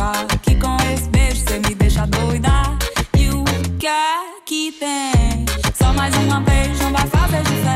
puxa. Que com esse beijo cê me deixa doida. E o que é que tem? Só mais uma vez não vai fazer diferença.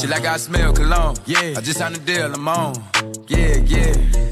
She like I smell cologne. Yeah. I just signed a deal, I'm on. Yeah, yeah.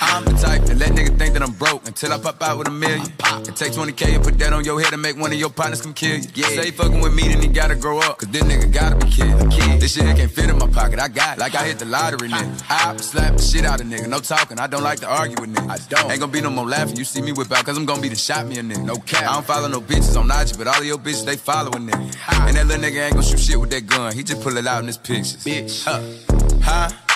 I'm the type that let nigga think that I'm broke until I pop out with a million. And take 20K and put that on your head and make one of your partners come kill you. Yeah. Say fucking with me, then he gotta grow up. Cause this nigga gotta be killed. This shit can't fit in my pocket. I got it. Like I hit the lottery, nigga. I slap the shit out of nigga. No talking. I don't like to argue with niggas. I don't. Ain't gonna be no more laughing. You see me whip out, cause I'm gonna be the shot me a nigga. No cap. I don't follow no bitches on IG, but all of your bitches, they following nigga. And that little nigga ain't gonna shoot shit with that gun. He just pull it out in his pictures. Bitch. Huh? Huh?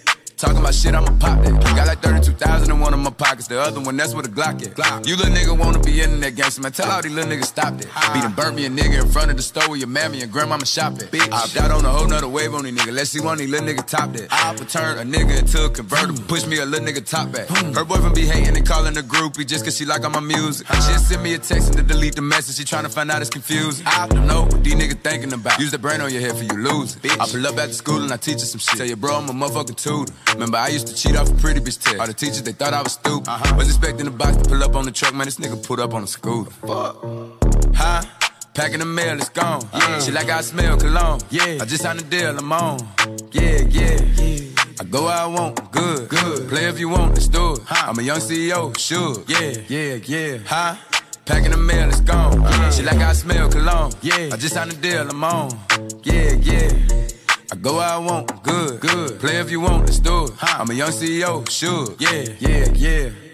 Talking about shit, I'ma pop that. Got like 32,000 in one of my pockets. The other one, that's where the Glock at. Glock. You little nigga wanna be in that gangster, man. Tell all these little niggas stop that. Beating burnt me a nigga in front of the store where your mammy and grandmama shop at. Bitch. I opt out on a whole nother wave on these niggas. Let's see one of these little niggas top that. I would turn a nigga into a convertible. Hmm. Push me a little nigga top back. Hmm. Her boyfriend be hating and calling a groupie just cause she like all my music. She just send me a text and to delete the message. She tryna find out it's confused. I don't know what these niggas thinking about. Use the brain on your head for you lose. I pull up after school and I teach you some shit. Tell your bro I'm a motherfucking tutor. Remember I used to cheat off a pretty bitch test. All the teachers they thought I was stupid. Uh-huh. Was expecting the box to pull up on the truck, man. This nigga put up on a scooter. Fuck. Huh? Packing the mail, it's gone. Yeah. Shit like I smell cologne. Yeah. I just signed a deal, I'm on. Yeah, yeah. yeah. I go where I want, good, good. Play if you want, let's do it. I'm a young CEO, sure. Yeah, yeah, yeah. Huh? Packing the mail, it's gone. Yeah. She like I smell cologne. Yeah. I just signed a deal, I'm on. Yeah, yeah. I go where I want, good, good. Play if you want, let's do it. I'm a young CEO, sure. Yeah, yeah, yeah.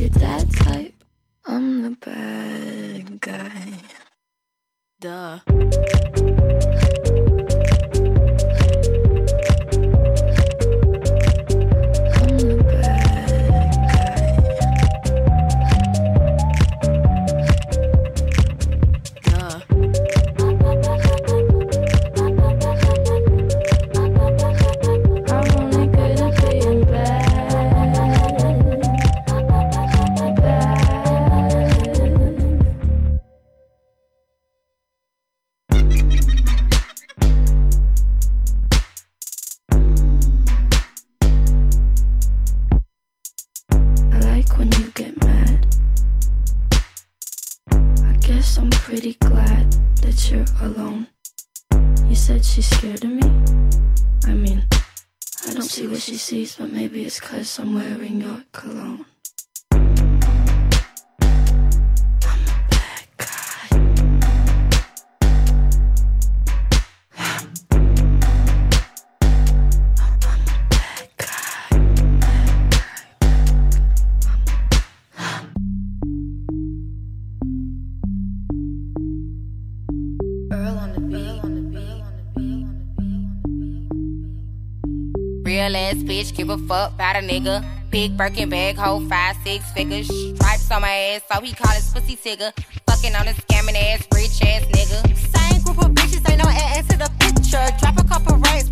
your dad's give a fuck about a nigga. Big Birkin bag, hold five, six figures. Stripes on my ass, so he call his pussy tigger. Fucking on a scamming ass, rich ass nigga. Same group of bitches, ain't no ass to the picture. Drop a couple racks,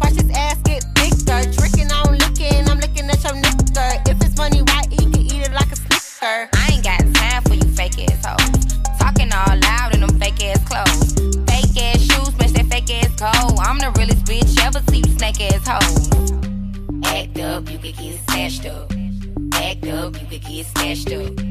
snatched up.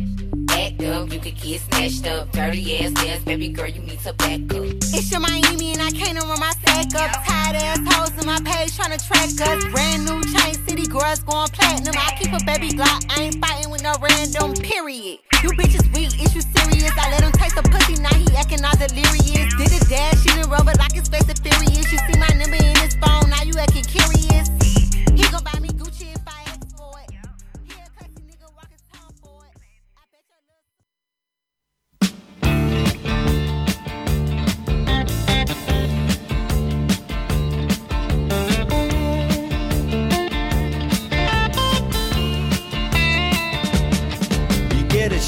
Act up, you could get snatched up. Dirty ass ass, baby girl, you need to back up. It's your Miami and I can't run my sack up. Tired ass hoes in my page trying to track us. Brand new chain city girls going platinum. I keep a baby Glock, I ain't fighting with no random period. You bitches weak, is you serious? I let him taste the pussy, now he acting all delirious. Did a dash in the rubber like his face is furious. You see my number in his phone, now you acting curious.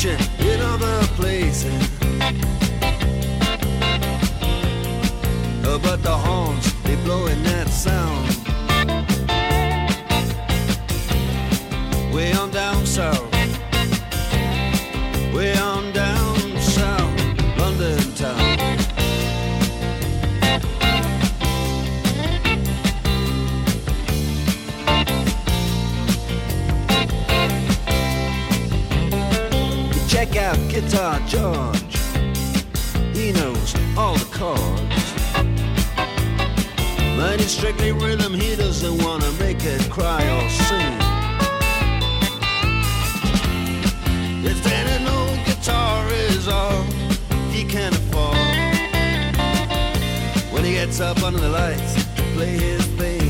Competition in other places. Uh, but the horns, they blowing that sound. Way on down south. Way on Guitar George. He knows all the chords. It's strictly rhythm, he doesn't wanna make it cry or sing. If then an old guitar is all he can afford, when he gets up under the lights play his thing.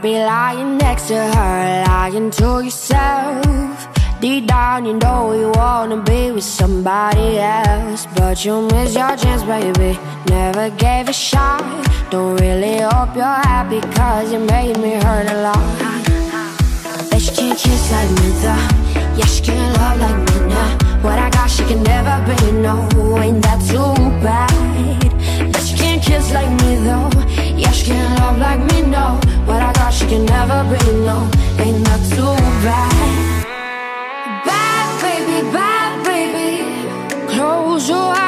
Be lying next to her, lying to yourself. Deep down, you know you wanna be with somebody else. But you miss your chance, baby. Never gave a shot. Don't really hope you're happy, cause you made me hurt a lot. Bet she can't kiss like me, though. Yeah, she can't love like me now. What I got, she can never be. No, ain't that too bad? Bet she can't kiss like me, though. Yeah, she can't love like me, no. What I she can never be. No, ain't that too bad? Bad baby, bad baby. Close your eyes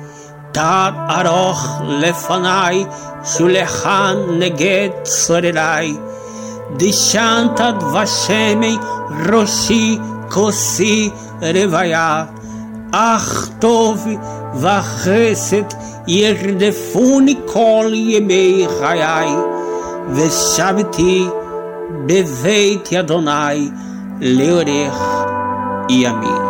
תת ארוך לפניי, שולחן נגד צורריי. דשנת דבשמי ראשי כוסי רוויה. אך טוב וחסד ירדפוני כל ימי חיי, ושבתי בבית אדוני לאורך ימים.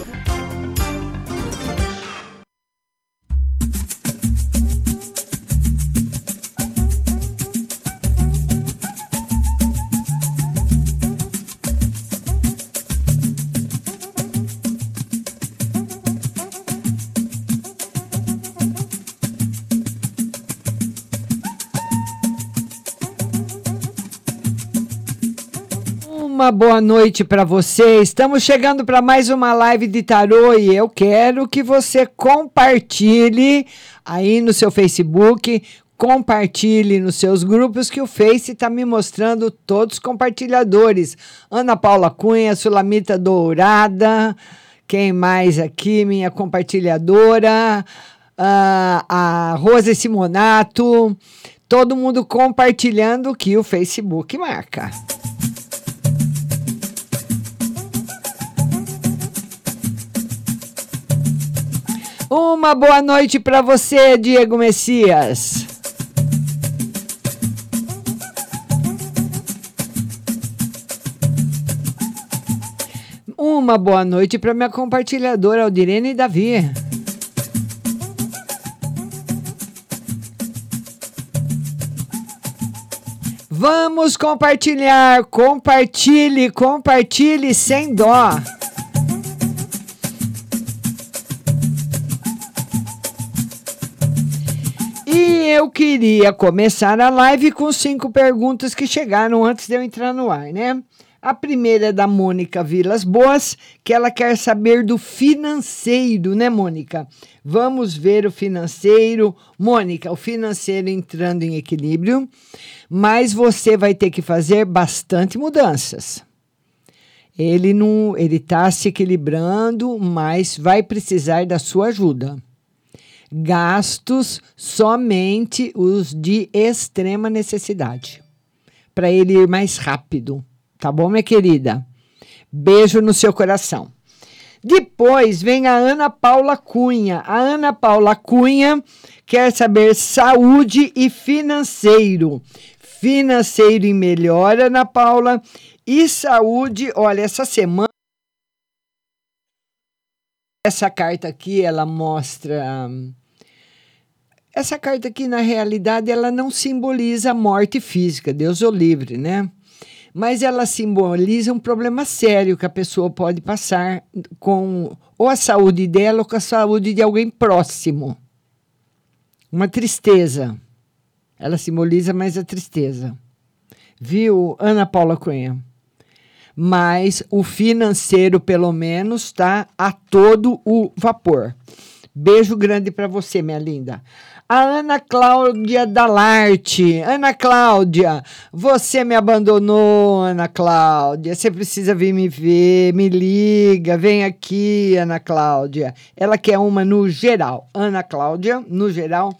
Boa noite para você. Estamos chegando para mais uma live de tarô e eu quero que você compartilhe aí no seu Facebook, compartilhe nos seus grupos que o Face está me mostrando todos os compartilhadores. Ana Paula Cunha, Sulamita Dourada, quem mais aqui? Minha compartilhadora, ah, a Rose Simonato, todo mundo compartilhando o que o Facebook marca. Uma boa noite para você, Diego Messias. Uma boa noite para minha compartilhadora Aldirene e Davi. Vamos compartilhar, compartilhe, compartilhe sem dó. Eu queria começar a live com cinco perguntas que chegaram antes de eu entrar no ar, né? A primeira é da Mônica Vilas Boas, que ela quer saber do financeiro, né, Mônica? Vamos ver o financeiro. Mônica, o financeiro entrando em equilíbrio, mas você vai ter que fazer bastante mudanças. Ele não, ele está se equilibrando, mas vai precisar da sua ajuda. Gastos somente os de extrema necessidade, para ele ir mais rápido. Tá bom, minha querida? Beijo no seu coração. Depois vem a Ana Paula Cunha. A Ana Paula Cunha quer saber saúde e financeiro. Financeiro em melhora, Ana Paula. E saúde, olha, essa semana. Essa carta aqui, ela mostra. Essa carta aqui, na realidade, ela não simboliza morte física, Deus o livre, né? Mas ela simboliza um problema sério que a pessoa pode passar com ou a saúde dela ou com a saúde de alguém próximo. Uma tristeza. Ela simboliza mais a tristeza. Viu, Ana Paula Cunha? Mas o financeiro, pelo menos, está a todo o vapor. Beijo grande para você, minha linda. A Ana Cláudia Dalarte. Ana Cláudia, você me abandonou, Ana Cláudia. Você precisa vir me ver, me liga, vem aqui, Ana Cláudia. Ela quer uma no geral. Ana Cláudia, no geral.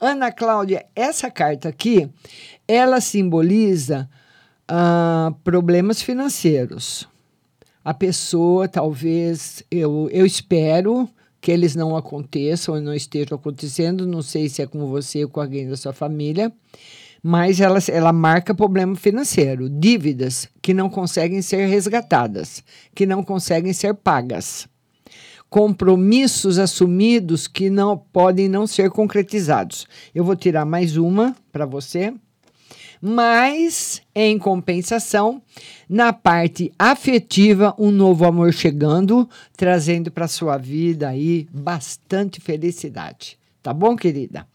Ana Cláudia, essa carta aqui, ela simboliza ah, problemas financeiros. A pessoa, talvez, eu, eu espero que eles não aconteçam ou não estejam acontecendo, não sei se é com você ou com alguém da sua família, mas ela, ela marca problema financeiro, dívidas que não conseguem ser resgatadas, que não conseguem ser pagas, compromissos assumidos que não podem não ser concretizados. Eu vou tirar mais uma para você mas em compensação, na parte afetiva, um novo amor chegando, trazendo para sua vida aí bastante felicidade. Tá bom, querida?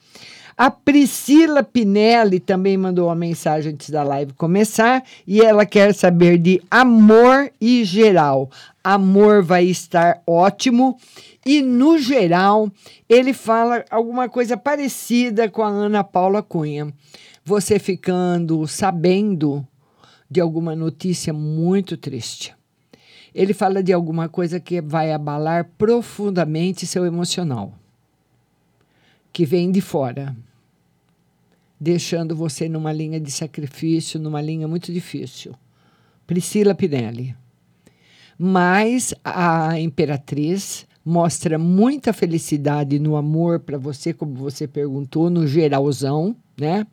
A Priscila Pinelli também mandou uma mensagem antes da live começar e ela quer saber de amor e geral. Amor vai estar ótimo e no geral ele fala alguma coisa parecida com a Ana Paula Cunha você ficando sabendo de alguma notícia muito triste. Ele fala de alguma coisa que vai abalar profundamente seu emocional, que vem de fora, deixando você numa linha de sacrifício, numa linha muito difícil. Priscila Pinelli. Mas a imperatriz mostra muita felicidade no amor para você, como você perguntou, no geralzão, né?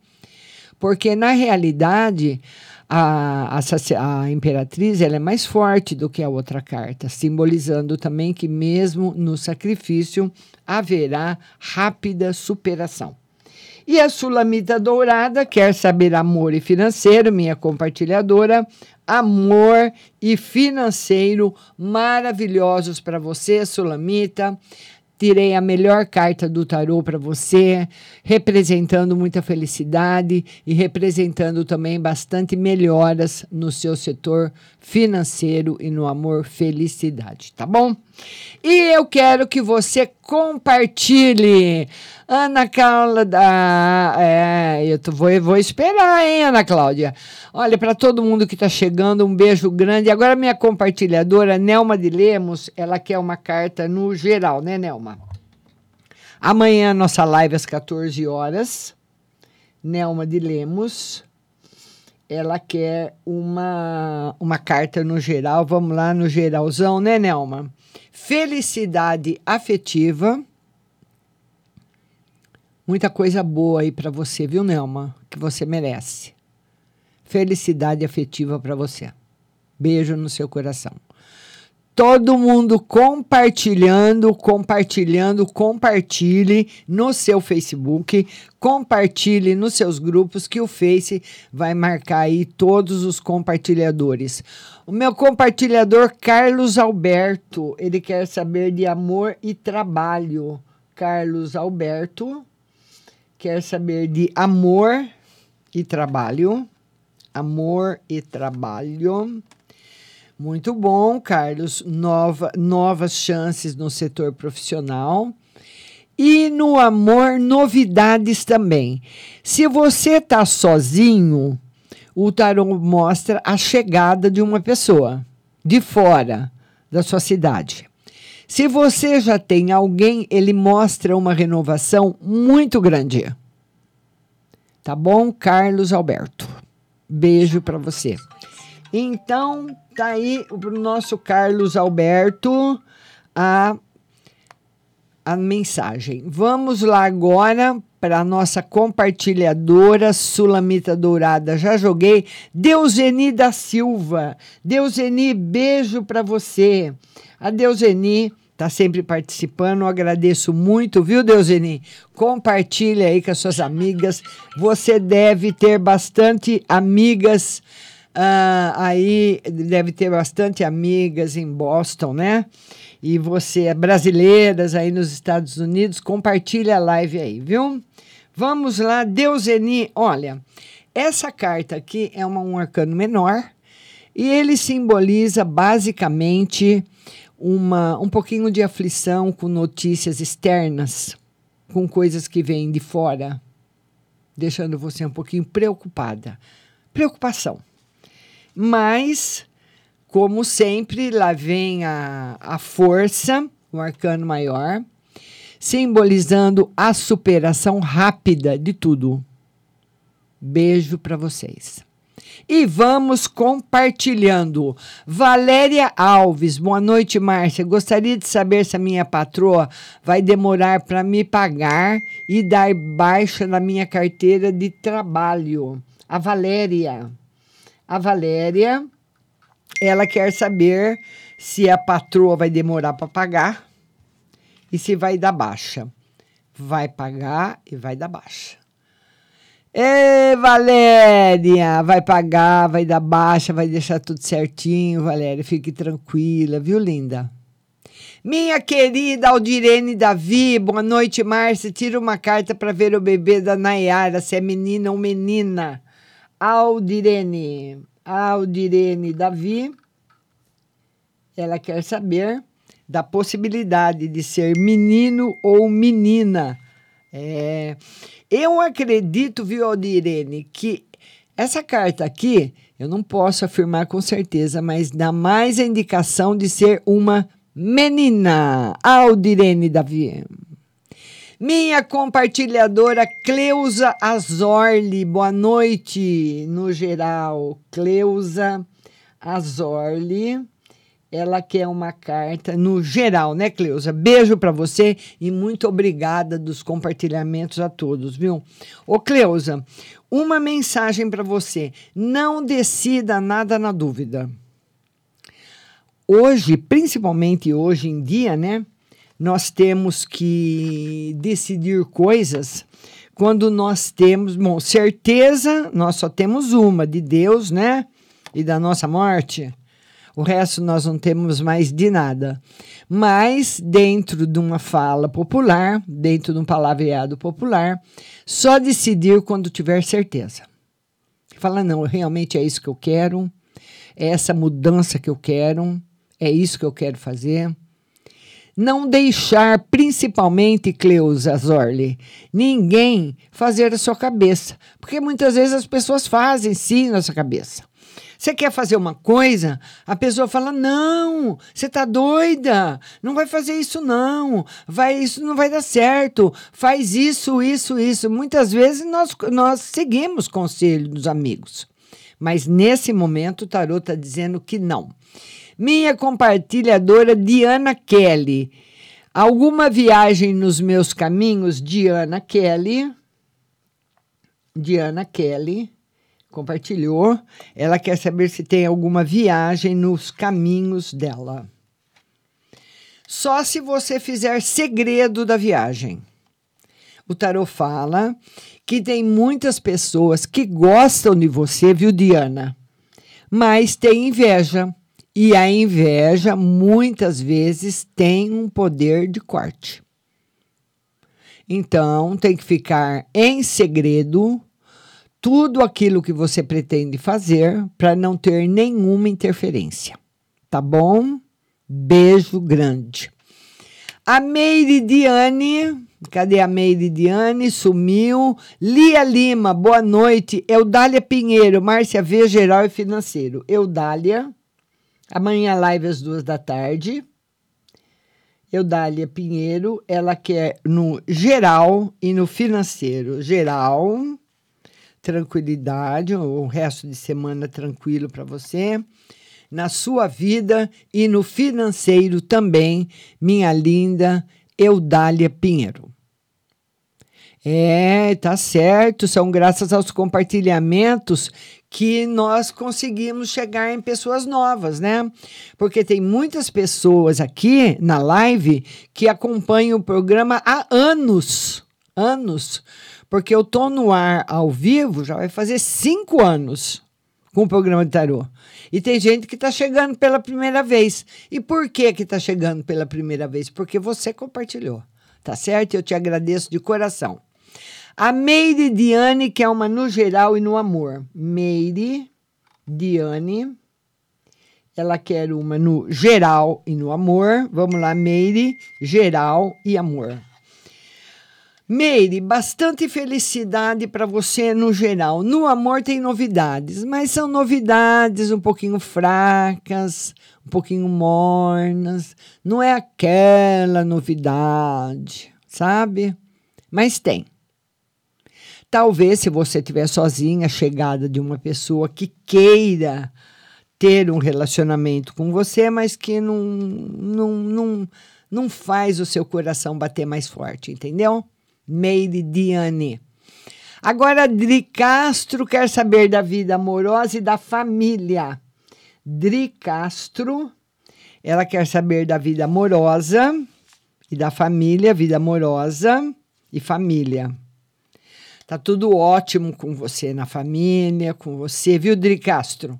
Porque, na realidade, a, a, a, imperatriz ela é mais forte do que a outra carta, simbolizando também que, mesmo no sacrifício, haverá rápida superação. E a Sulamita Dourada quer saber amor e financeiro, minha compartilhadora. Amor e financeiro maravilhosos para você, Sulamita tirei a melhor carta do tarô para você, representando muita felicidade e representando também bastante melhoras no seu setor financeiro e no amor felicidade, tá bom? E eu quero que você compartilhe. Ana Cláudia, é, eu tô, vou, vou esperar, hein, Ana Cláudia? Olha, para todo mundo que está chegando, um beijo grande. Agora, minha compartilhadora, Nelma de Lemos, ela quer uma carta no geral, né, Nelma? Amanhã, nossa live às 14 horas. Nelma de Lemos ela quer uma, uma carta no geral. Vamos lá no geralzão, né, Nelma? Felicidade afetiva. Muita coisa boa aí para você, viu, Nelma? Que você merece. Felicidade afetiva para você. Beijo no seu coração. Todo mundo compartilhando, compartilhando, compartilhe no seu Facebook, compartilhe nos seus grupos que o Face vai marcar aí todos os compartilhadores. O meu compartilhador Carlos Alberto, ele quer saber de amor e trabalho. Carlos Alberto quer saber de amor e trabalho. Amor e trabalho. Muito bom, Carlos. Nova, novas chances no setor profissional. E no amor, novidades também. Se você está sozinho, o tarô mostra a chegada de uma pessoa de fora da sua cidade. Se você já tem alguém, ele mostra uma renovação muito grande. Tá bom, Carlos Alberto? Beijo para você. Então, tá aí o nosso Carlos Alberto a, a mensagem. Vamos lá agora para nossa compartilhadora Sulamita Dourada. Já joguei. Deuseni da Silva. Deuseni, beijo para você. A Deuseni está sempre participando. Agradeço muito, viu, Deuseni? Compartilha aí com as suas amigas. Você deve ter bastante amigas Uh, aí deve ter bastante amigas em Boston, né? E você é brasileiras aí nos Estados Unidos, compartilha a live aí, viu? Vamos lá, Deuseni. Olha, essa carta aqui é uma, um arcano menor e ele simboliza basicamente uma, um pouquinho de aflição com notícias externas, com coisas que vêm de fora, deixando você um pouquinho preocupada. Preocupação mas, como sempre, lá vem a, a força, o arcano maior, simbolizando a superação rápida de tudo. Beijo para vocês. E vamos compartilhando. Valéria Alves, boa noite, Márcia. Gostaria de saber se a minha patroa vai demorar para me pagar e dar baixa na minha carteira de trabalho. A Valéria. A Valéria, ela quer saber se a patroa vai demorar para pagar e se vai dar baixa. Vai pagar e vai dar baixa. Ê, Valéria, vai pagar, vai dar baixa, vai deixar tudo certinho, Valéria. Fique tranquila, viu, linda? Minha querida Aldirene Davi, boa noite, Márcia. Tira uma carta para ver o bebê da Nayara, se é menina ou menina. Aldirene, Aldirene Davi, ela quer saber da possibilidade de ser menino ou menina. É, eu acredito, viu, Aldirene, que essa carta aqui, eu não posso afirmar com certeza, mas dá mais a indicação de ser uma menina. Aldirene Davi. Minha compartilhadora Cleusa Azorli, boa noite no geral. Cleusa Azorli, ela quer uma carta no geral, né, Cleusa? Beijo para você e muito obrigada dos compartilhamentos a todos, viu? Ô, Cleusa, uma mensagem para você: não decida nada na dúvida. Hoje, principalmente hoje em dia, né? Nós temos que decidir coisas quando nós temos, bom, certeza, nós só temos uma, de Deus, né? E da nossa morte. O resto nós não temos mais de nada. Mas, dentro de uma fala popular, dentro de um palavreado popular, só decidir quando tiver certeza. Fala, não, realmente é isso que eu quero, é essa mudança que eu quero, é isso que eu quero fazer não deixar, principalmente, Cleusa Zorli, ninguém fazer a sua cabeça. Porque muitas vezes as pessoas fazem sim na sua cabeça. Você quer fazer uma coisa, a pessoa fala: "Não, você tá doida? Não vai fazer isso não. Vai isso não vai dar certo. Faz isso, isso, isso". Muitas vezes nós nós seguimos conselho dos amigos. Mas nesse momento o tarot está dizendo que não. Minha compartilhadora Diana Kelly. Alguma viagem nos meus caminhos? Diana Kelly. Diana Kelly compartilhou. Ela quer saber se tem alguma viagem nos caminhos dela. só se você fizer segredo da viagem. O tarot fala que tem muitas pessoas que gostam de você, viu, Diana? Mas tem inveja. E a inveja muitas vezes tem um poder de corte. Então, tem que ficar em segredo tudo aquilo que você pretende fazer para não ter nenhuma interferência. Tá bom? Beijo grande. A Meiridiane, cadê a Meiridiane? Sumiu. Lia Lima, boa noite. Eudália Pinheiro, Márcia V, geral e financeiro. Eudália, amanhã live às duas da tarde. Eudália Pinheiro, ela quer no geral e no financeiro. Geral, tranquilidade, o resto de semana tranquilo para você. Na sua vida e no financeiro também, minha linda Eudália Pinheiro. É, tá certo, são graças aos compartilhamentos que nós conseguimos chegar em pessoas novas, né? Porque tem muitas pessoas aqui na live que acompanham o programa há anos, anos, porque eu tô no ar ao vivo já vai fazer cinco anos com o programa de tarô. E tem gente que está chegando pela primeira vez. E por que que está chegando pela primeira vez? Porque você compartilhou, tá certo? Eu te agradeço de coração. A Meire Diane, que é uma no geral e no amor. Meire Diane, ela quer uma no geral e no amor. Vamos lá, Meire, geral e amor. Meire, bastante felicidade para você no geral. No amor tem novidades, mas são novidades um pouquinho fracas, um pouquinho mornas. Não é aquela novidade, sabe? Mas tem. Talvez, se você estiver sozinha, a chegada de uma pessoa que queira ter um relacionamento com você, mas que não, não, não, não faz o seu coração bater mais forte, entendeu? Meire Diane. Agora, Dri Castro quer saber da vida amorosa e da família. Dri Castro, ela quer saber da vida amorosa e da família, vida amorosa e família. Tá tudo ótimo com você na família, com você, viu, Dri Castro?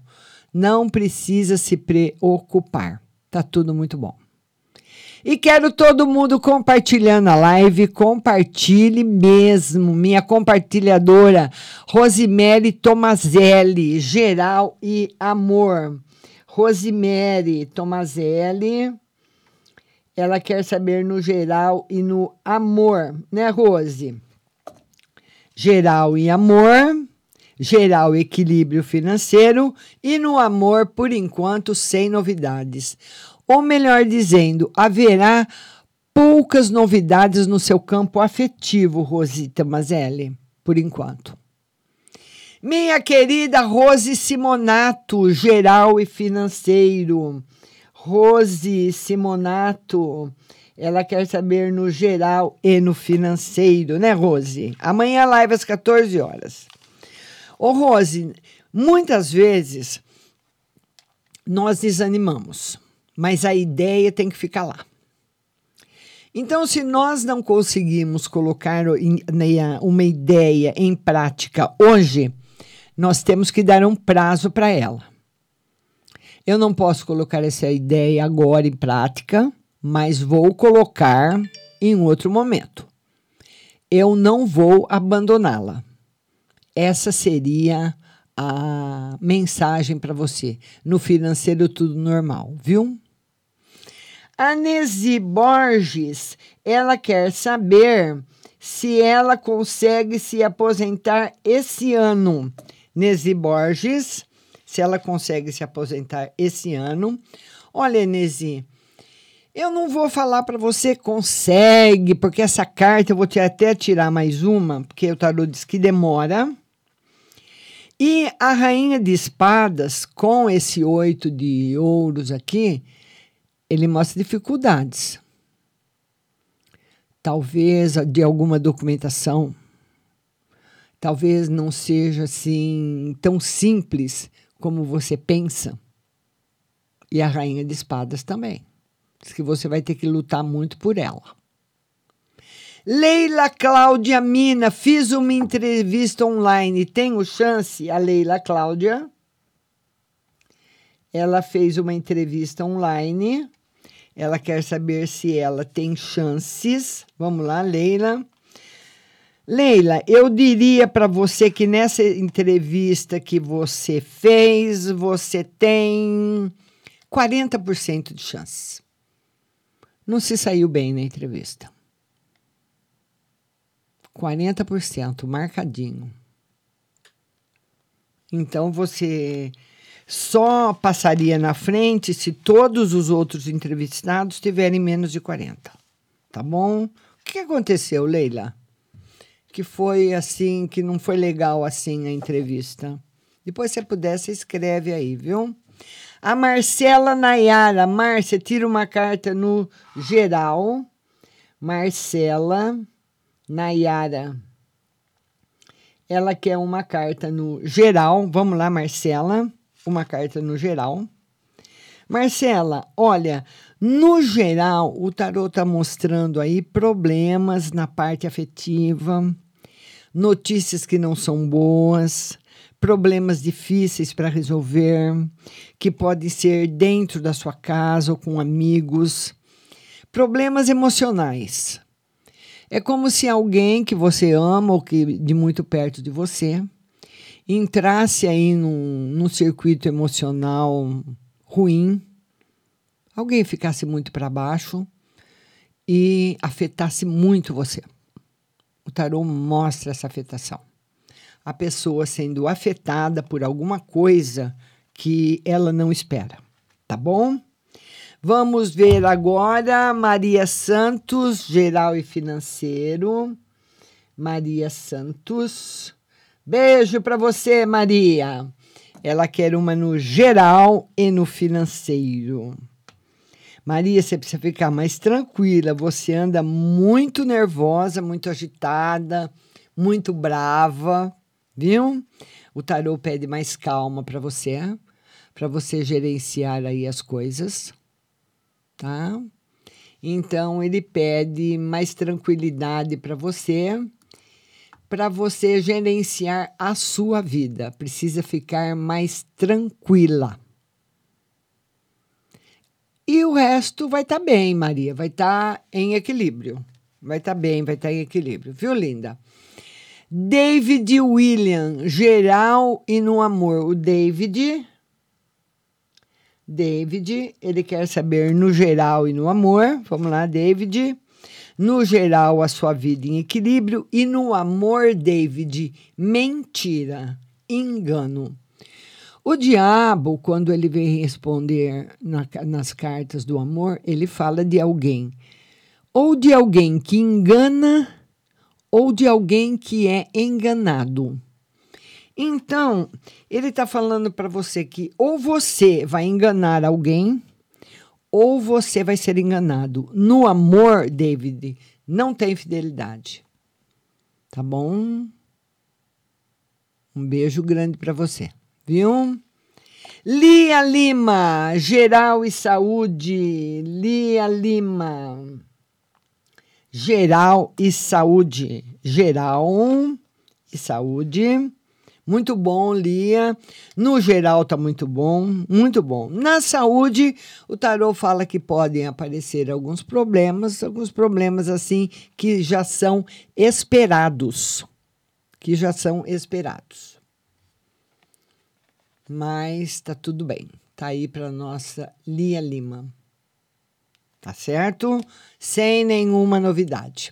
Não precisa se preocupar. Tá tudo muito bom. E quero todo mundo compartilhando a live, compartilhe mesmo. Minha compartilhadora, Rosemary Tomazelli, geral e amor. Rosemary Tomazelli, ela quer saber no geral e no amor, né, Rose? Geral e amor, geral equilíbrio financeiro e no amor, por enquanto, sem novidades. Ou melhor dizendo, haverá poucas novidades no seu campo afetivo, Rosita Mazelli, por enquanto. Minha querida Rose Simonato, geral e financeiro. Rose Simonato, ela quer saber no geral e no financeiro, né, Rose? Amanhã live às 14 horas. Ô, Rose, muitas vezes nós desanimamos, mas a ideia tem que ficar lá. Então, se nós não conseguimos colocar uma ideia em prática hoje, nós temos que dar um prazo para ela. Eu não posso colocar essa ideia agora em prática, mas vou colocar em outro momento. Eu não vou abandoná-la. Essa seria a mensagem para você. No financeiro, tudo normal, viu? A Borges, ela quer saber se ela consegue se aposentar esse ano. Nesi Borges, se ela consegue se aposentar esse ano. Olha, Nesi, eu não vou falar para você consegue, porque essa carta eu vou te até tirar mais uma, porque o tarô diz que demora. E a rainha de espadas, com esse oito de ouros aqui, ele mostra dificuldades. Talvez de alguma documentação. Talvez não seja assim tão simples como você pensa. E a rainha de espadas também Diz que você vai ter que lutar muito por ela. Leila Cláudia Mina, fiz uma entrevista online. Tenho chance? A Leila Cláudia. Ela fez uma entrevista online. Ela quer saber se ela tem chances. Vamos lá, Leila. Leila, eu diria para você que nessa entrevista que você fez, você tem 40% de chances. Não se saiu bem na entrevista. 40%, marcadinho. Então você só passaria na frente se todos os outros entrevistados tiverem menos de 40. Tá bom? O que aconteceu, Leila? Que foi assim, que não foi legal assim a entrevista. Depois, se puder, você escreve aí, viu? A Marcela Nayara. Márcia, tira uma carta no geral. Marcela Nayara. Ela quer uma carta no geral. Vamos lá, Marcela. Uma carta no geral. Marcela, olha, no geral, o tarot está mostrando aí problemas na parte afetiva, notícias que não são boas, problemas difíceis para resolver, que podem ser dentro da sua casa ou com amigos, problemas emocionais. É como se alguém que você ama ou que de muito perto de você entrasse aí num, num circuito emocional ruim, alguém ficasse muito para baixo e afetasse muito você. O tarô mostra essa afetação. A pessoa sendo afetada por alguma coisa que ela não espera, tá bom? Vamos ver agora Maria Santos, geral e financeiro. Maria Santos. Beijo para você, Maria. Ela quer uma no geral e no financeiro. Maria, você precisa ficar mais tranquila. Você anda muito nervosa, muito agitada, muito brava, viu? O tarô pede mais calma para você, para você gerenciar aí as coisas tá? Então ele pede mais tranquilidade para você, para você gerenciar a sua vida. Precisa ficar mais tranquila. E o resto vai estar tá bem, Maria, vai estar tá em equilíbrio. Vai estar tá bem, vai estar tá em equilíbrio, viu, linda? David William, geral e no amor. O David David, ele quer saber no geral e no amor. Vamos lá, David. No geral, a sua vida em equilíbrio. E no amor, David, mentira, engano. O diabo, quando ele vem responder na, nas cartas do amor, ele fala de alguém. Ou de alguém que engana, ou de alguém que é enganado. Então, ele está falando para você que ou você vai enganar alguém, ou você vai ser enganado. No amor, David, não tem fidelidade. Tá bom? Um beijo grande para você, viu? Lia Lima, geral e saúde. Lia Lima, geral e saúde. Geral e saúde. Muito bom, Lia. No geral, tá muito bom, muito bom. Na saúde, o tarô fala que podem aparecer alguns problemas, alguns problemas assim que já são esperados. Que já são esperados. Mas tá tudo bem. Tá aí para nossa Lia Lima. Tá certo? Sem nenhuma novidade.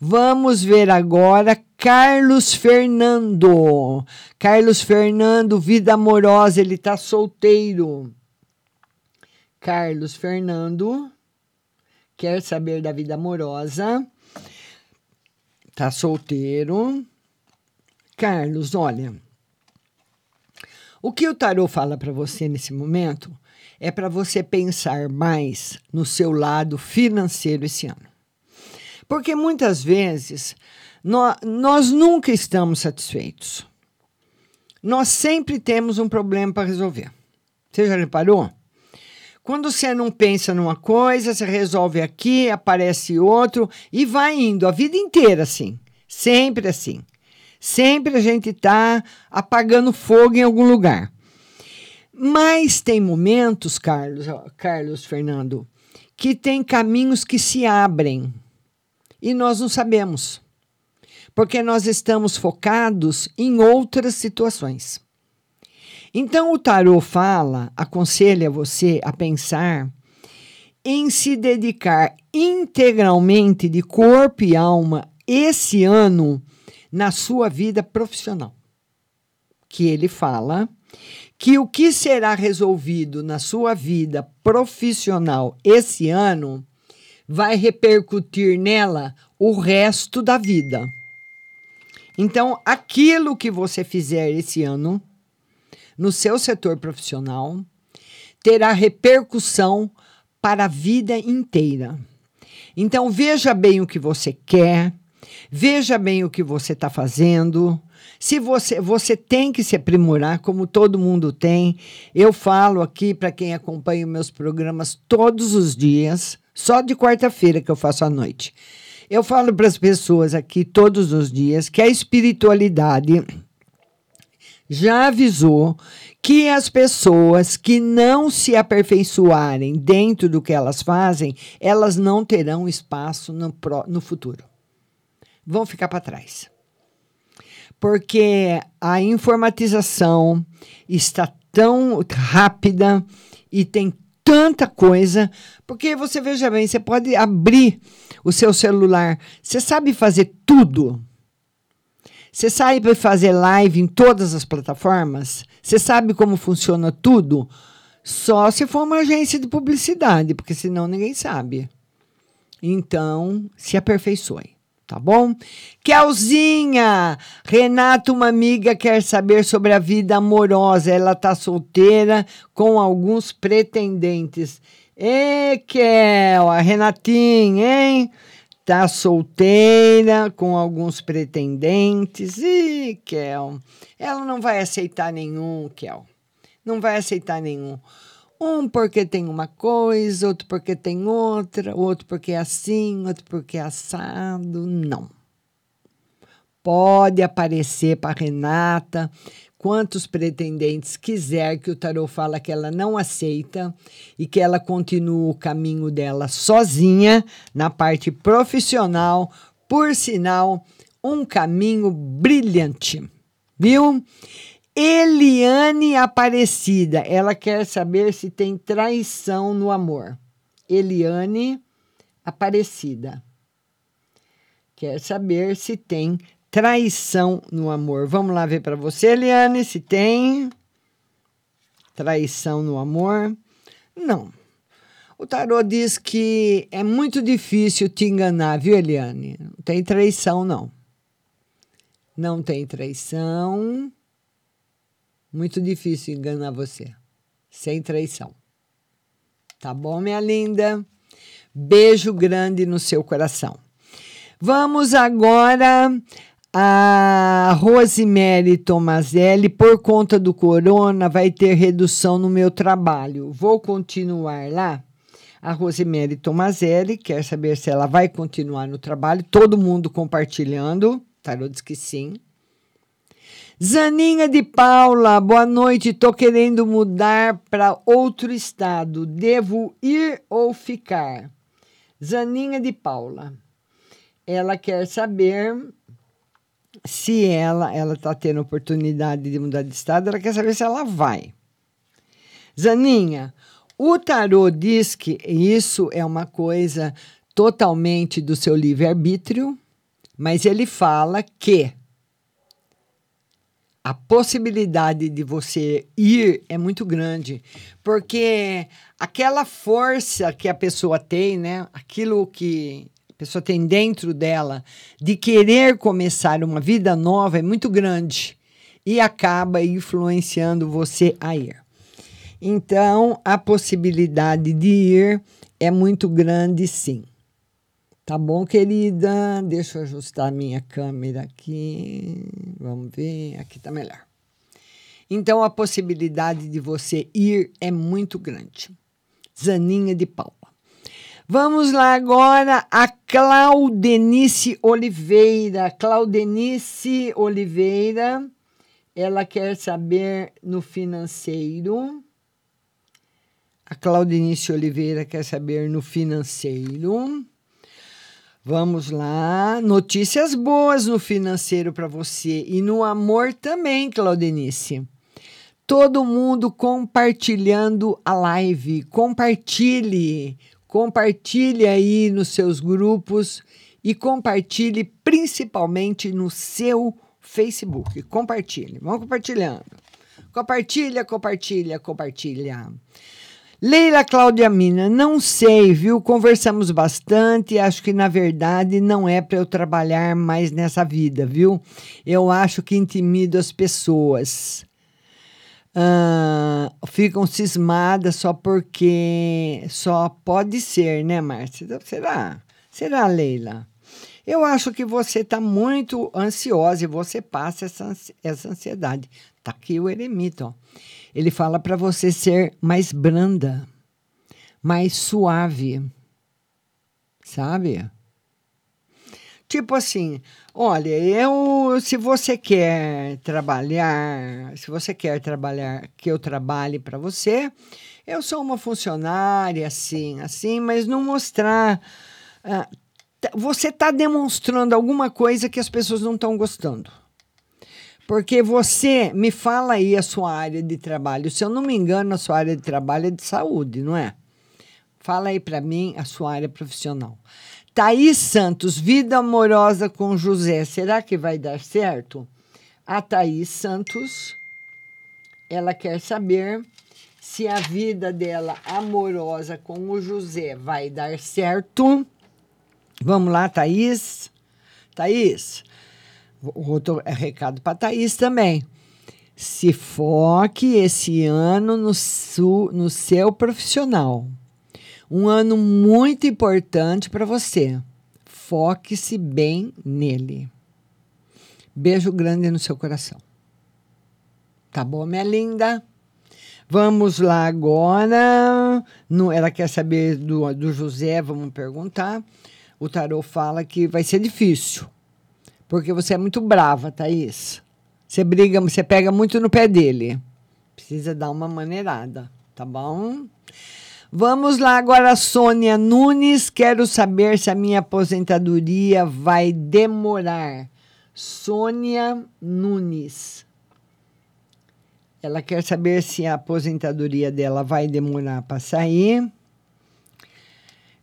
Vamos ver agora Carlos Fernando. Carlos Fernando, vida amorosa, ele tá solteiro. Carlos Fernando quer saber da vida amorosa. Tá solteiro. Carlos, olha. O que o tarô fala para você nesse momento é para você pensar mais no seu lado financeiro esse ano. Porque muitas vezes nós, nós nunca estamos satisfeitos. Nós sempre temos um problema para resolver. Você já reparou? Quando você não pensa numa coisa, você resolve aqui, aparece outro e vai indo a vida inteira assim. Sempre assim. Sempre a gente está apagando fogo em algum lugar. Mas tem momentos, Carlos, Carlos Fernando, que tem caminhos que se abrem e nós não sabemos, porque nós estamos focados em outras situações. Então o tarô fala, aconselha você a pensar em se dedicar integralmente de corpo e alma esse ano na sua vida profissional. Que ele fala que o que será resolvido na sua vida profissional esse ano vai repercutir nela o resto da vida. Então, aquilo que você fizer esse ano no seu setor profissional terá repercussão para a vida inteira. Então, veja bem o que você quer, veja bem o que você está fazendo, se você, você tem que se aprimorar, como todo mundo tem. Eu falo aqui para quem acompanha meus programas todos os dias, só de quarta-feira que eu faço à noite. Eu falo para as pessoas aqui todos os dias que a espiritualidade já avisou que as pessoas que não se aperfeiçoarem dentro do que elas fazem, elas não terão espaço no, no futuro. Vão ficar para trás porque a informatização está tão rápida e tem tanta coisa, porque você veja bem, você pode abrir o seu celular, você sabe fazer tudo. Você sabe fazer live em todas as plataformas? Você sabe como funciona tudo? Só se for uma agência de publicidade, porque senão ninguém sabe. Então, se aperfeiçoe tá bom? Kelzinha, Renata, uma amiga, quer saber sobre a vida amorosa. Ela tá solteira com alguns pretendentes. Ê, Kel, a Renatinha, hein? Tá solteira com alguns pretendentes. Ih, Kel, ela não vai aceitar nenhum, Kel. Não vai aceitar nenhum. Um porque tem uma coisa, outro porque tem outra, outro porque é assim, outro porque é assado. Não. Pode aparecer para Renata quantos pretendentes quiser que o tarô fala que ela não aceita e que ela continua o caminho dela sozinha na parte profissional, por sinal, um caminho brilhante. Viu? Eliane Aparecida, ela quer saber se tem traição no amor. Eliane Aparecida. Quer saber se tem traição no amor. Vamos lá ver para você, Eliane, se tem traição no amor. Não. O tarô diz que é muito difícil te enganar, viu, Eliane? Não tem traição, não. Não tem traição. Muito difícil enganar você. Sem traição. Tá bom, minha linda? Beijo grande no seu coração. Vamos agora a Rosemary Tomazelli, por conta do corona, vai ter redução no meu trabalho. Vou continuar lá. A Rosemary Tomazelli quer saber se ela vai continuar no trabalho. Todo mundo compartilhando. Tarô diz que sim. Zaninha de Paula, boa noite. Tô querendo mudar para outro estado. Devo ir ou ficar? Zaninha de Paula. Ela quer saber se ela ela está tendo oportunidade de mudar de estado, ela quer saber se ela vai. Zaninha, o tarô diz que isso é uma coisa totalmente do seu livre-arbítrio, mas ele fala que a possibilidade de você ir é muito grande, porque aquela força que a pessoa tem, né? Aquilo que a pessoa tem dentro dela de querer começar uma vida nova é muito grande e acaba influenciando você a ir. Então, a possibilidade de ir é muito grande, sim. Tá bom, querida? Deixa eu ajustar a minha câmera aqui. Vamos ver. Aqui tá melhor. Então, a possibilidade de você ir é muito grande. Zaninha de Paula. Vamos lá agora a Claudenice Oliveira. Claudenice Oliveira, ela quer saber no financeiro. A Claudenice Oliveira quer saber no financeiro. Vamos lá. Notícias boas no financeiro para você e no amor também, Claudenice. Todo mundo compartilhando a live. Compartilhe. Compartilhe aí nos seus grupos e compartilhe principalmente no seu Facebook. Compartilhe. Vamos compartilhando. Compartilha, compartilha, compartilha. Leila Cláudia Mina, não sei, viu? Conversamos bastante. Acho que na verdade não é para eu trabalhar mais nessa vida, viu? Eu acho que intimido as pessoas. Ah, ficam cismadas só porque só pode ser, né, Márcia? Será? Será, Leila? Eu acho que você está muito ansiosa e você passa essa, essa ansiedade. Tá aqui o eremita, ó. Ele fala para você ser mais branda, mais suave, sabe? Tipo assim, olha, eu, se você quer trabalhar, se você quer trabalhar, que eu trabalhe para você, eu sou uma funcionária, assim, assim, mas não mostrar. Uh, você está demonstrando alguma coisa que as pessoas não estão gostando. Porque você me fala aí a sua área de trabalho. Se eu não me engano, a sua área de trabalho é de saúde, não é? Fala aí para mim a sua área profissional. Thaís Santos, vida amorosa com José. Será que vai dar certo? A Thaís Santos, ela quer saber se a vida dela amorosa com o José vai dar certo. Vamos lá, Thaís. Thaís, outro recado para Thaís também. Se foque esse ano no, su, no seu profissional. Um ano muito importante para você. Foque-se bem nele. Beijo grande no seu coração. Tá bom, minha linda? Vamos lá agora. No, ela quer saber do, do José, vamos perguntar. O tarô fala que vai ser difícil porque você é muito brava, Thaís. Você briga, você pega muito no pé dele. Precisa dar uma maneirada, tá bom? Vamos lá agora, Sônia Nunes. Quero saber se a minha aposentadoria vai demorar. Sônia Nunes. Ela quer saber se a aposentadoria dela vai demorar para sair.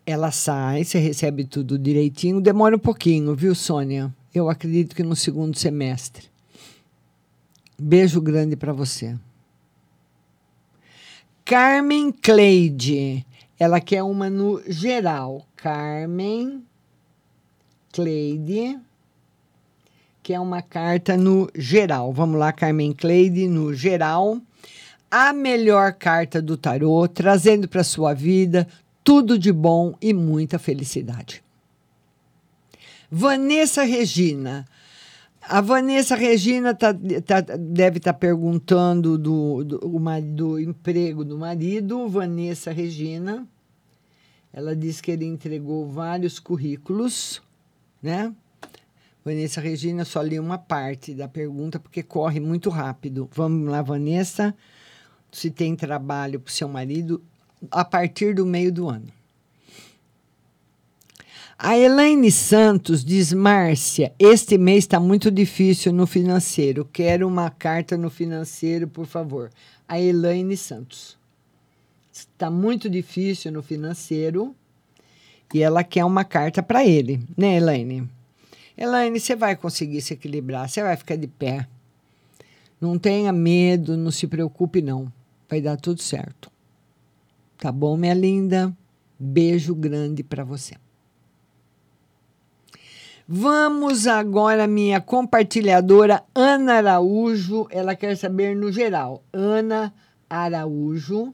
Ela sai, você recebe tudo direitinho. Demora um pouquinho, viu, Sônia? Eu acredito que no segundo semestre. Beijo grande para você. Carmen Cleide. Ela quer uma no geral. Carmen Cleide. Quer uma carta no geral. Vamos lá, Carmen Cleide, no geral. A melhor carta do tarô, trazendo para sua vida tudo de bom e muita felicidade. Vanessa Regina. A Vanessa Regina tá, tá, deve estar tá perguntando do, do, do, emprego do marido. Vanessa Regina. Ela disse que ele entregou vários currículos, né? Vanessa Regina, só li uma parte da pergunta porque corre muito rápido. Vamos lá, Vanessa. Se tem trabalho para o seu marido a partir do meio do ano. A Elaine Santos diz: Márcia, este mês está muito difícil no financeiro. Quero uma carta no financeiro, por favor. A Elaine Santos. Está muito difícil no financeiro e ela quer uma carta para ele, né, Elaine? Elaine, você vai conseguir se equilibrar, você vai ficar de pé. Não tenha medo, não se preocupe, não. Vai dar tudo certo. Tá bom, minha linda? Beijo grande para você. Vamos agora, minha compartilhadora Ana Araújo. Ela quer saber no geral. Ana Araújo.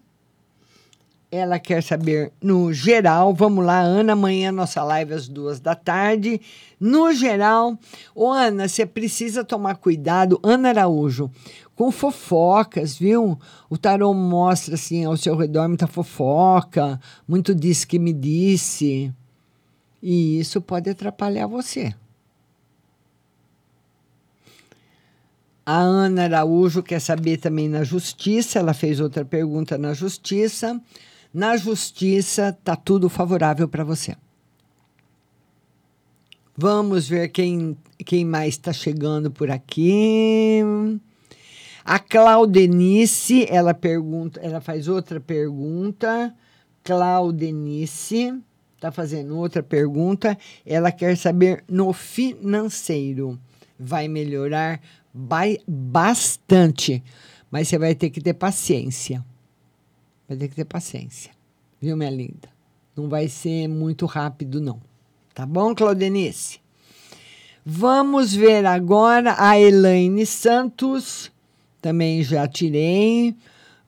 ela quer saber no geral. Vamos lá, Ana, amanhã nossa live às duas da tarde. No geral, ô Ana, você precisa tomar cuidado, Ana Araújo, com fofocas, viu? O tarô mostra assim ao seu redor muita fofoca, muito disse que me disse. E isso pode atrapalhar você. A Ana Araújo quer saber também na justiça, ela fez outra pergunta na justiça. Na justiça, tá tudo favorável para você. Vamos ver quem, quem mais está chegando por aqui. A Claudenice, ela pergunta, ela faz outra pergunta. Claudenice está fazendo outra pergunta. Ela quer saber no financeiro. Vai melhorar Ba bastante. Mas você vai ter que ter paciência. Vai ter que ter paciência. Viu, minha linda? Não vai ser muito rápido, não. Tá bom, Claudenice? Vamos ver agora a Elaine Santos. Também já tirei.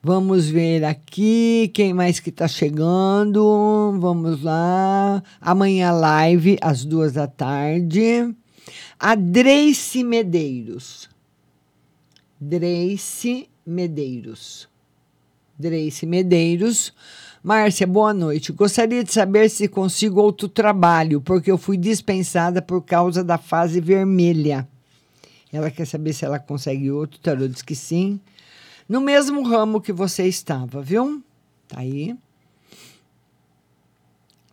Vamos ver aqui quem mais que está chegando. Vamos lá. Amanhã live às duas da tarde. A Dreice Medeiros. Dreice Medeiros. Dreice Medeiros. Márcia, boa noite. Gostaria de saber se consigo outro trabalho, porque eu fui dispensada por causa da fase vermelha. Ela quer saber se ela consegue outro. Tarô diz que sim. No mesmo ramo que você estava, viu? Tá aí.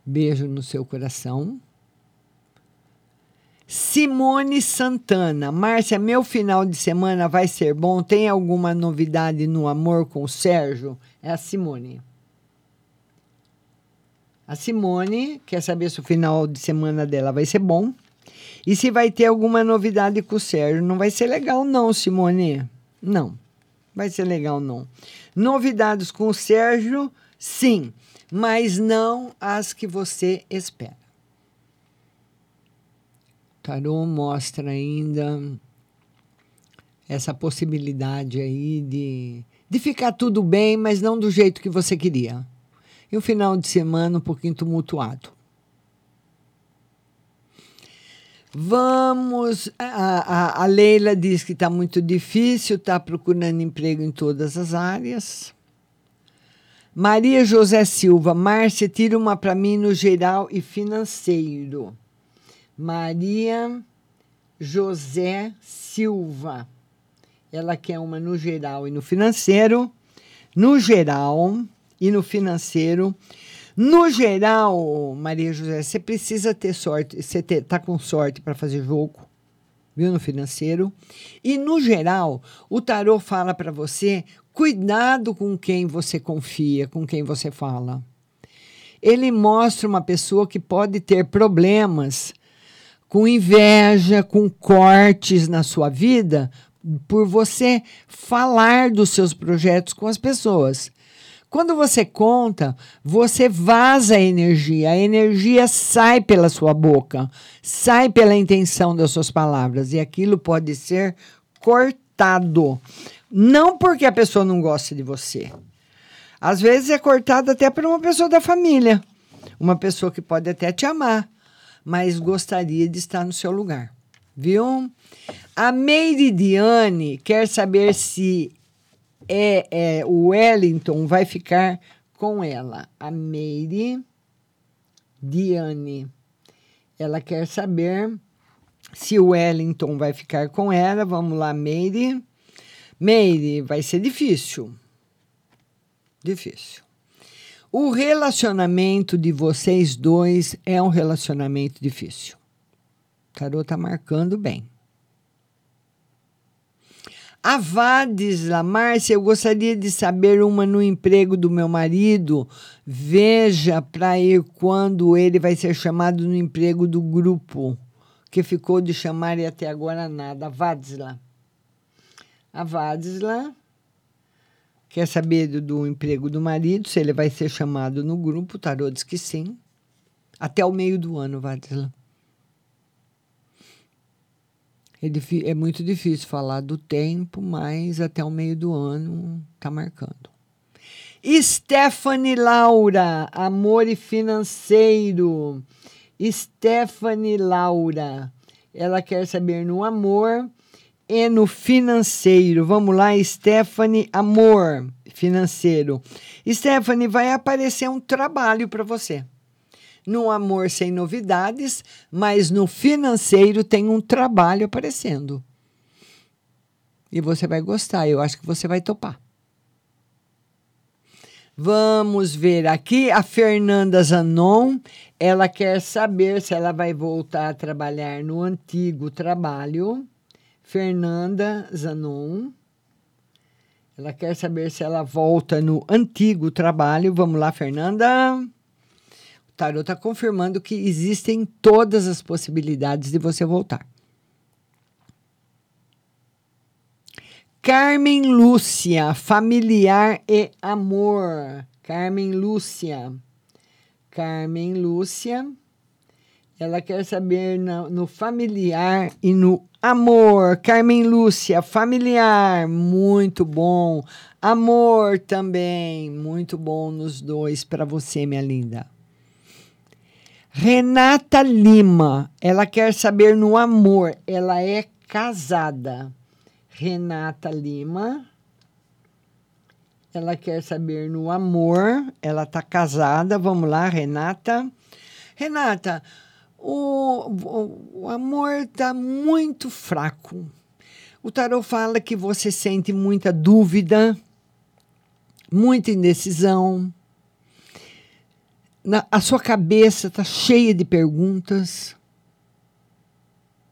Beijo no seu coração. Simone Santana. Márcia, meu final de semana vai ser bom? Tem alguma novidade no amor com o Sérgio? É a Simone. A Simone quer saber se o final de semana dela vai ser bom. E se vai ter alguma novidade com o Sérgio. Não vai ser legal, não, Simone. Não. Vai ser legal, não. Novidades com o Sérgio, sim. Mas não as que você espera. Tarô mostra ainda essa possibilidade aí de, de ficar tudo bem, mas não do jeito que você queria. E um final de semana um pouquinho tumultuado. Vamos. A, a, a Leila diz que está muito difícil, está procurando emprego em todas as áreas. Maria José Silva, Márcia, tira uma para mim no geral e financeiro. Maria José Silva. Ela quer uma no geral e no financeiro. No geral e no financeiro. No geral, Maria José, você precisa ter sorte, você ter, tá com sorte para fazer jogo, viu, no financeiro. E no geral, o tarô fala para você, cuidado com quem você confia, com quem você fala. Ele mostra uma pessoa que pode ter problemas com inveja, com cortes na sua vida, por você falar dos seus projetos com as pessoas. Quando você conta, você vaza a energia, a energia sai pela sua boca, sai pela intenção das suas palavras, e aquilo pode ser cortado. Não porque a pessoa não gosta de você. Às vezes é cortado até por uma pessoa da família, uma pessoa que pode até te amar mas gostaria de estar no seu lugar. Viu? A Meiridiane quer saber se é, é, o Wellington vai ficar com ela. A Meire Diane. Ela quer saber se o Wellington vai ficar com ela. Vamos lá, Meire. Meire, vai ser difícil. Difícil. O relacionamento de vocês dois é um relacionamento difícil. O está marcando bem. A Vadisla, Márcia, eu gostaria de saber uma no emprego do meu marido. Veja para ir quando ele vai ser chamado no emprego do grupo, que ficou de chamar e até agora nada. A Vadisla. A Vadisla Quer saber do, do, emprego do marido, se ele vai ser chamado no grupo? O tarô diz que sim. Até o meio do ano, Vadisla. É, é muito difícil falar do tempo, mas até o meio do ano está marcando. Stephanie Laura, amor e financeiro. Stephanie Laura, ela quer saber no amor e no financeiro. Vamos lá, Stephanie, amor financeiro. Stephanie, vai aparecer um trabalho para você. No amor sem novidades, mas no financeiro tem um trabalho aparecendo. E você vai gostar, eu acho que você vai topar. Vamos ver aqui a Fernanda Zanon. Ela quer saber se ela vai voltar a trabalhar no antigo trabalho. Fernanda Zanon. Ela quer saber se ela volta no antigo trabalho. Vamos lá, Fernanda. Tarot está confirmando que existem todas as possibilidades de você voltar. Carmen Lúcia, familiar e amor. Carmen Lúcia. Carmen Lúcia. Ela quer saber no, no, familiar e no amor. Carmen Lúcia, familiar, muito bom. Amor também, muito bom nos dois para você, minha linda. Renata Lima, ela quer saber no amor. Ela é casada. Renata Lima. Ela quer saber no amor. Ela está casada. Vamos lá, Renata. Renata, o, o, o amor está muito fraco. O tarot fala que você sente muita dúvida, muita indecisão. Na, a sua cabeça está cheia de perguntas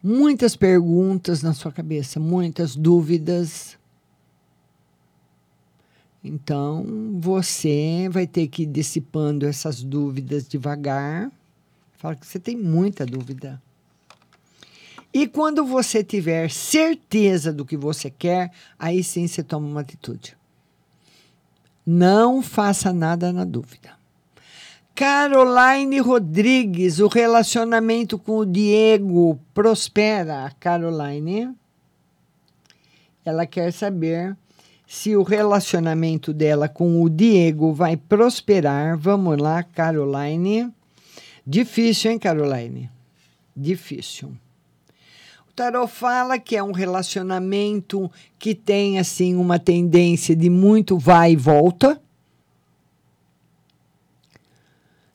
muitas perguntas na sua cabeça, muitas dúvidas. Então, você vai ter que ir dissipando essas dúvidas devagar. Fala que você tem muita dúvida. E quando você tiver certeza do que você quer, aí sim você toma uma atitude. Não faça nada na dúvida. Caroline Rodrigues, o relacionamento com o Diego prospera. Caroline, ela quer saber se o relacionamento dela com o Diego vai prosperar. Vamos lá, Caroline. Difícil, hein, Caroline? Difícil. O tarot fala que é um relacionamento que tem assim uma tendência de muito vai e volta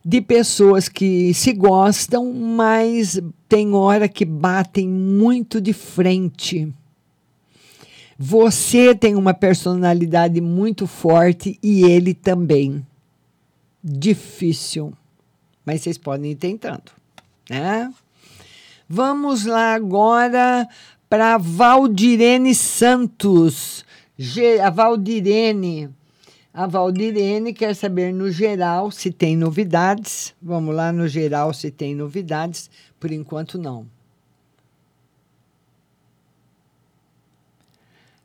de pessoas que se gostam, mas tem hora que batem muito de frente. Você tem uma personalidade muito forte e ele também. Difícil, mas vocês podem ir tentando, né? Vamos lá agora para Valdirene Santos. A Valdirene a Valdirene quer saber no geral se tem novidades. Vamos lá no geral se tem novidades. Por enquanto, não.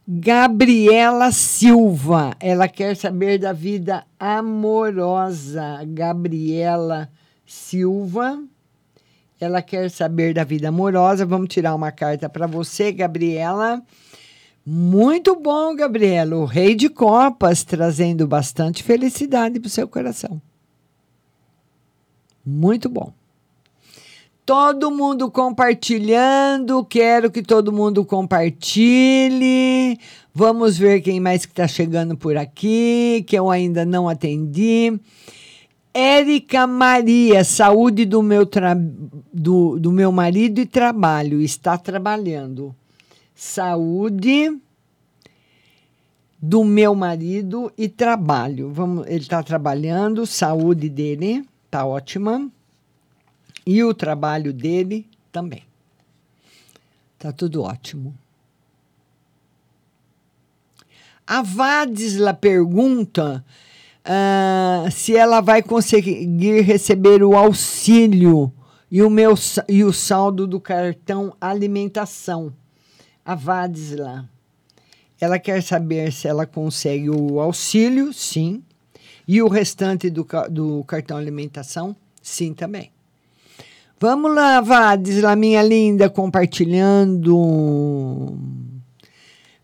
Gabriela Silva, ela quer saber da vida amorosa. Gabriela Silva, ela quer saber da vida amorosa. Vamos tirar uma carta para você, Gabriela. Muito bom, Gabriela. O Rei de Copas trazendo bastante felicidade para o seu coração. Muito bom. Todo mundo compartilhando. Quero que todo mundo compartilhe. Vamos ver quem mais que está chegando por aqui, que eu ainda não atendi. Érica Maria, saúde do meu, do, do meu marido e trabalho. Está trabalhando saúde do meu marido e trabalho. Vamos, ele está trabalhando, saúde dele está ótima e o trabalho dele também. Tá tudo ótimo. A Vadisla pergunta uh, se ela vai conseguir receber o auxílio e o, meu, e o saldo do cartão alimentação a Vadisla. Ela quer saber se ela consegue o auxílio, sim. E o restante do, do cartão alimentação, sim também. Vamos lá, Vadisla, minha linda, compartilhando.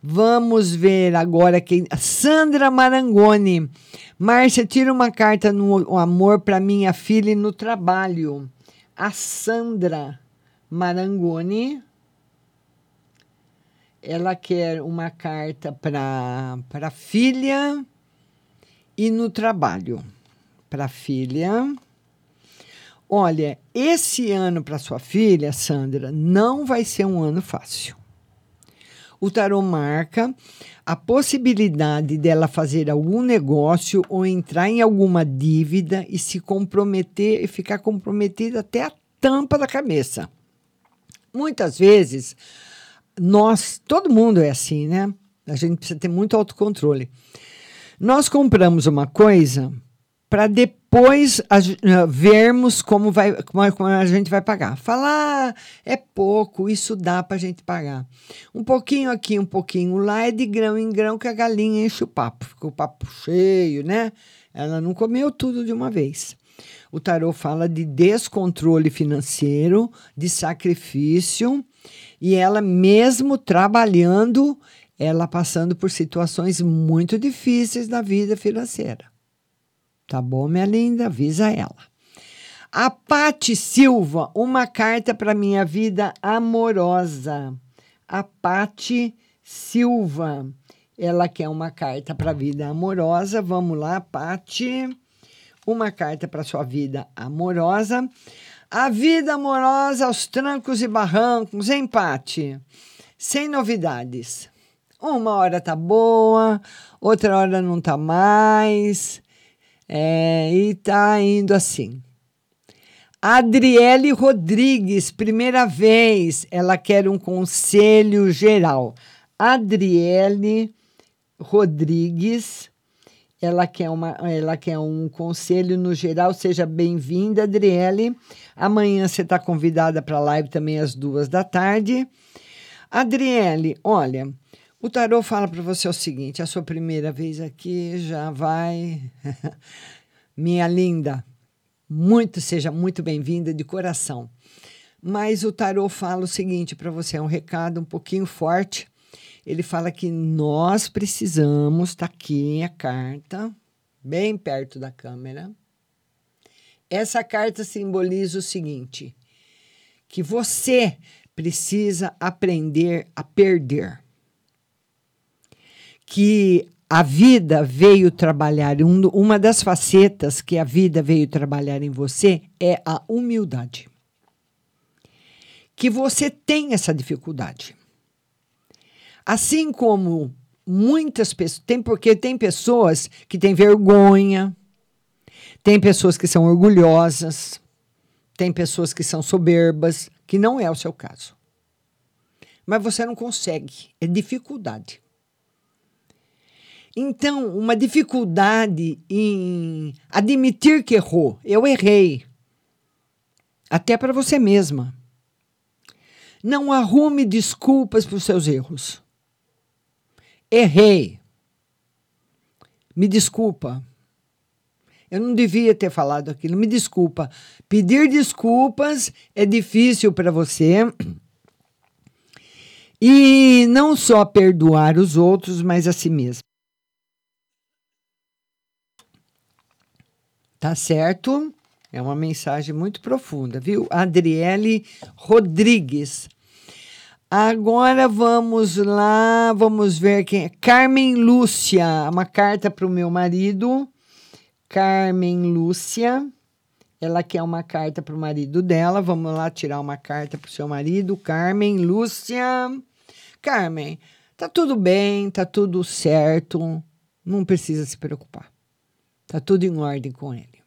Vamos ver agora quem. Sandra Marangoni. Márcia, tira uma carta no amor para minha filha e no trabalho. A Sandra Marangoni. Ela quer uma carta para a filha e no trabalho. Para a filha. Olha, esse ano para sua filha, Sandra, não vai ser um ano fácil. O tarô marca a possibilidade dela fazer algum negócio ou entrar em alguma dívida e se comprometer e ficar comprometida até a tampa da cabeça. Muitas vezes, nós, todo mundo é assim, né? A gente precisa ter muito autocontrole. Nós compramos uma coisa para depois a, uh, vermos como, vai, como, como, a gente vai pagar. Falar ah, é pouco, isso dá para a gente pagar. Um pouquinho aqui, um pouquinho lá, é de grão em grão que a galinha enche o papo. Ficou o papo cheio, né? Ela não comeu tudo de uma vez. O tarô fala de descontrole financeiro, de sacrifício, e ela, mesmo trabalhando, ela passando por situações muito difíceis na vida financeira. Tá bom, minha linda? Avisa ela. A Pati Silva, uma carta para minha vida amorosa. A Pati Silva, ela quer uma carta para a vida amorosa. Vamos lá, Pati. Uma carta para sua vida amorosa. A vida amorosa aos trancos e barrancos, hein, Pati? Sem novidades. Uma hora tá boa, outra hora não tá mais. É, e tá indo assim. Adriele Rodrigues, primeira vez, ela quer um conselho geral. Adriele Rodrigues, ela quer, uma, ela quer um conselho no geral. Seja bem-vinda, Adriele. Amanhã você está convidada para a live também às duas da tarde. Adriele, olha, o tarô fala para você o seguinte: a sua primeira vez aqui já vai. Minha linda, muito seja muito bem-vinda de coração. Mas o tarô fala o seguinte para você: é um recado um pouquinho forte. Ele fala que nós precisamos, está aqui a carta, bem perto da câmera. Essa carta simboliza o seguinte: que você precisa aprender a perder que a vida veio trabalhar, um, uma das facetas que a vida veio trabalhar em você é a humildade. Que você tem essa dificuldade. Assim como muitas pessoas, tem porque tem pessoas que têm vergonha, tem pessoas que são orgulhosas, tem pessoas que são soberbas, que não é o seu caso. Mas você não consegue, é dificuldade. Então, uma dificuldade em admitir que errou. Eu errei. Até para você mesma. Não arrume desculpas para os seus erros. Errei. Me desculpa. Eu não devia ter falado aquilo. Me desculpa. Pedir desculpas é difícil para você. E não só perdoar os outros, mas a si mesmo. Tá certo? É uma mensagem muito profunda, viu? Adriele Rodrigues. Agora vamos lá, vamos ver quem é. Carmen Lúcia, uma carta para o meu marido. Carmen Lúcia. Ela quer uma carta para o marido dela. Vamos lá tirar uma carta para o seu marido. Carmen Lúcia. Carmen, tá tudo bem, tá tudo certo. Não precisa se preocupar. Tá tudo em ordem com ele.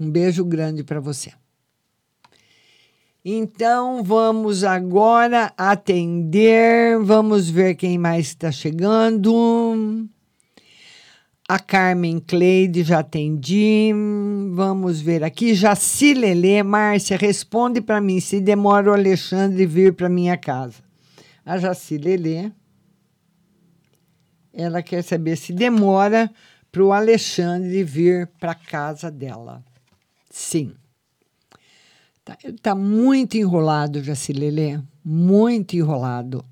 Um beijo grande para você. Então vamos agora atender. Vamos ver quem mais está chegando. A Carmen Cleide já atendi. Vamos ver aqui. Jaci Lelê, Márcia, responde para mim se demora o Alexandre vir para minha casa. A Jaci Lelê, ela quer saber se demora para o Alexandre vir para casa dela. Sim. Tá, tá muito enrolado, Jacilele. Muito enrolado.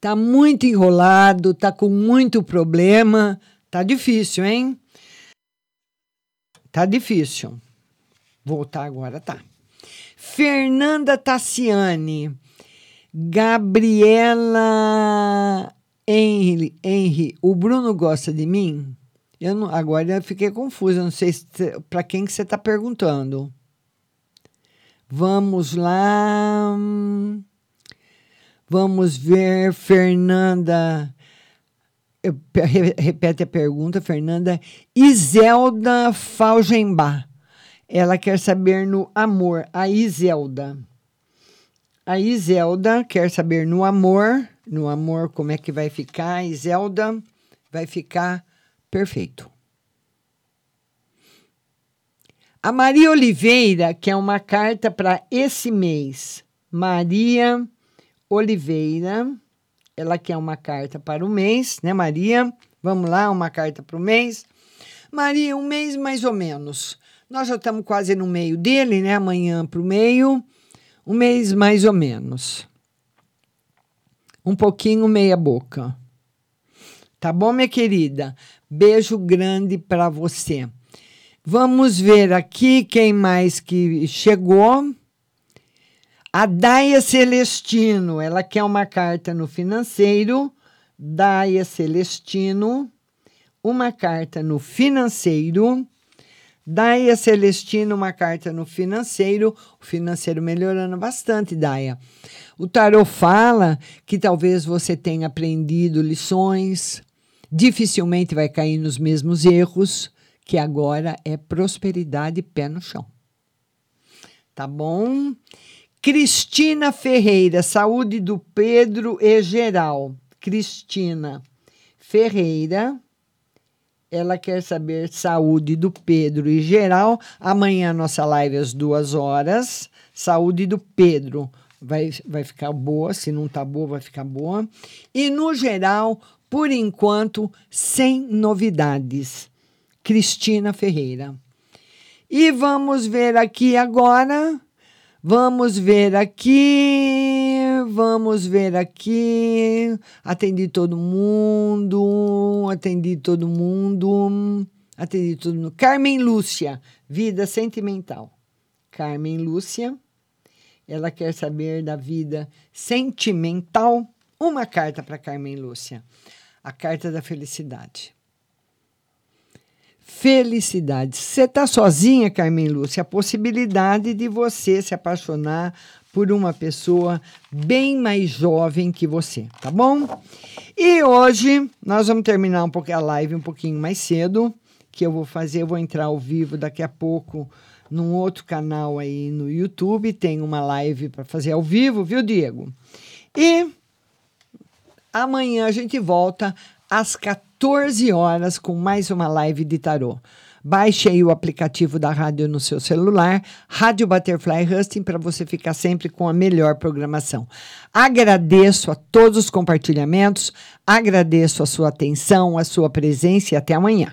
Tá muito enrolado, tá com muito problema. Tá difícil, hein? Tá difícil. Voltar agora, tá. Fernanda Tassiane. Gabriela Henry, Henry, o Bruno gosta de mim? Eu não, agora eu fiquei confusa, não sei para quem que você está perguntando. Vamos lá. Vamos ver, Fernanda. Repete a pergunta, Fernanda. Iselda Falgenbach. Ela quer saber no amor. A Iselda. A Iselda quer saber no amor. No amor, como é que vai ficar? A Iselda vai ficar perfeito. A Maria Oliveira quer uma carta para esse mês. Maria Oliveira, ela quer uma carta para o mês, né, Maria? Vamos lá, uma carta para o mês. Maria, um mês mais ou menos. Nós já estamos quase no meio dele, né? Amanhã para o meio. Um mês mais ou menos. Um pouquinho meia boca. Tá bom, minha querida? Beijo grande para você. Vamos ver aqui quem mais que chegou. A Daia Celestino, ela quer uma carta no financeiro. Daia Celestino, uma carta no financeiro. Daia Celestino, uma carta no financeiro. O financeiro melhorando bastante, Daia. O tarot fala que talvez você tenha aprendido lições, dificilmente vai cair nos mesmos erros que agora é prosperidade pé no chão. Tá bom? Cristina Ferreira, saúde do Pedro e geral. Cristina Ferreira, ela quer saber saúde do Pedro e geral. Amanhã nossa live às duas horas. Saúde do Pedro vai, vai ficar boa, se não tá boa, vai ficar boa. E no geral, por enquanto, sem novidades. Cristina Ferreira. E vamos ver aqui agora. Vamos ver aqui. Vamos ver aqui. Atendi todo mundo. Atendi todo mundo. Atendi todo mundo. Carmen Lúcia, vida sentimental. Carmen Lúcia. Ela quer saber da vida sentimental. Uma carta para Carmen Lúcia. A carta da felicidade felicidade. Você está sozinha, Carmen Lúcia, a possibilidade de você se apaixonar por uma pessoa bem mais jovem que você, tá bom? E hoje nós vamos terminar um pouquinho a live um pouquinho mais cedo, que eu vou fazer, eu vou entrar ao vivo daqui a pouco num outro canal aí no YouTube, tem uma live para fazer ao vivo, viu, Diego? E amanhã a gente volta às 14 horas com mais uma live de tarô. Baixe aí o aplicativo da rádio no seu celular, Rádio Butterfly Husting, para você ficar sempre com a melhor programação. Agradeço a todos os compartilhamentos, agradeço a sua atenção, a sua presença e até amanhã.